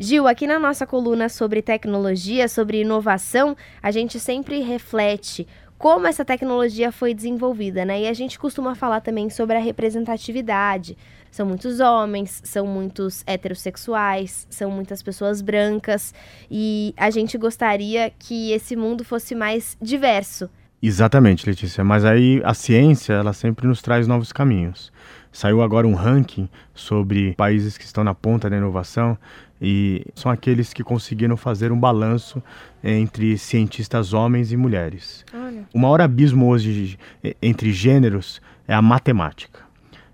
Gil, aqui na nossa coluna sobre tecnologia, sobre inovação, a gente sempre reflete como essa tecnologia foi desenvolvida, né? E a gente costuma falar também sobre a representatividade. São muitos homens, são muitos heterossexuais, são muitas pessoas brancas e a gente gostaria que esse mundo fosse mais diverso. Exatamente, Letícia. Mas aí a ciência, ela sempre nos traz novos caminhos. Saiu agora um ranking sobre países que estão na ponta da inovação e são aqueles que conseguiram fazer um balanço entre cientistas homens e mulheres. Olha. O maior abismo hoje entre gêneros é a matemática.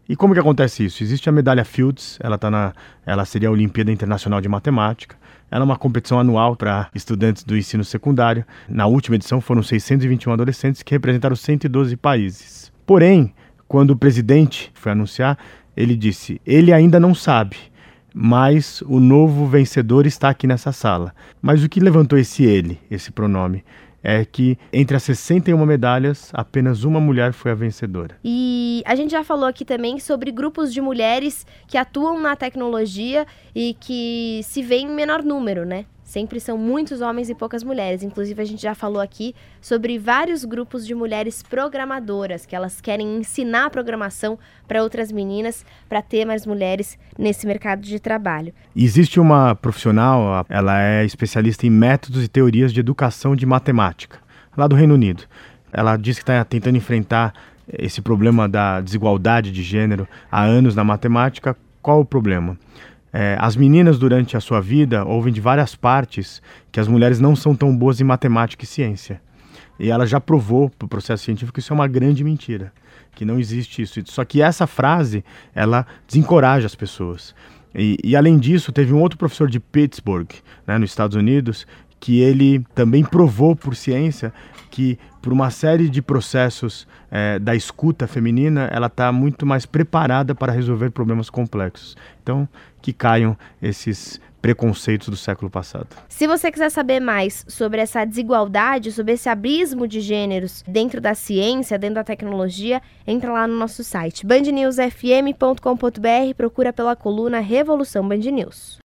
E como que acontece isso? Existe a medalha Fields, ela tá na, ela seria a Olimpíada Internacional de Matemática. Ela é uma competição anual para estudantes do ensino secundário. Na última edição foram 621 adolescentes que representaram 112 países. Porém, quando o presidente foi anunciar, ele disse: ele ainda não sabe, mas o novo vencedor está aqui nessa sala. Mas o que levantou esse ele, esse pronome? É que entre as 61 medalhas, apenas uma mulher foi a vencedora. E a gente já falou aqui também sobre grupos de mulheres que atuam na tecnologia e que se vê em menor número, né? Sempre são muitos homens e poucas mulheres. Inclusive, a gente já falou aqui sobre vários grupos de mulheres programadoras, que elas querem ensinar a programação para outras meninas, para ter mais mulheres nesse mercado de trabalho. Existe uma profissional, ela é especialista em métodos e teorias de educação de matemática, lá do Reino Unido. Ela diz que está tentando enfrentar esse problema da desigualdade de gênero há anos na matemática. Qual o problema? É, as meninas, durante a sua vida, ouvem de várias partes que as mulheres não são tão boas em matemática e ciência. E ela já provou para o processo científico que isso é uma grande mentira, que não existe isso. Só que essa frase, ela desencoraja as pessoas. E, e além disso, teve um outro professor de Pittsburgh, né, nos Estados Unidos, que ele também provou por ciência que por uma série de processos é, da escuta feminina, ela está muito mais preparada para resolver problemas complexos. Então, que caiam esses preconceitos do século passado. Se você quiser saber mais sobre essa desigualdade, sobre esse abismo de gêneros dentro da ciência, dentro da tecnologia, entra lá no nosso site bandnewsfm.com.br, procura pela coluna Revolução Band News.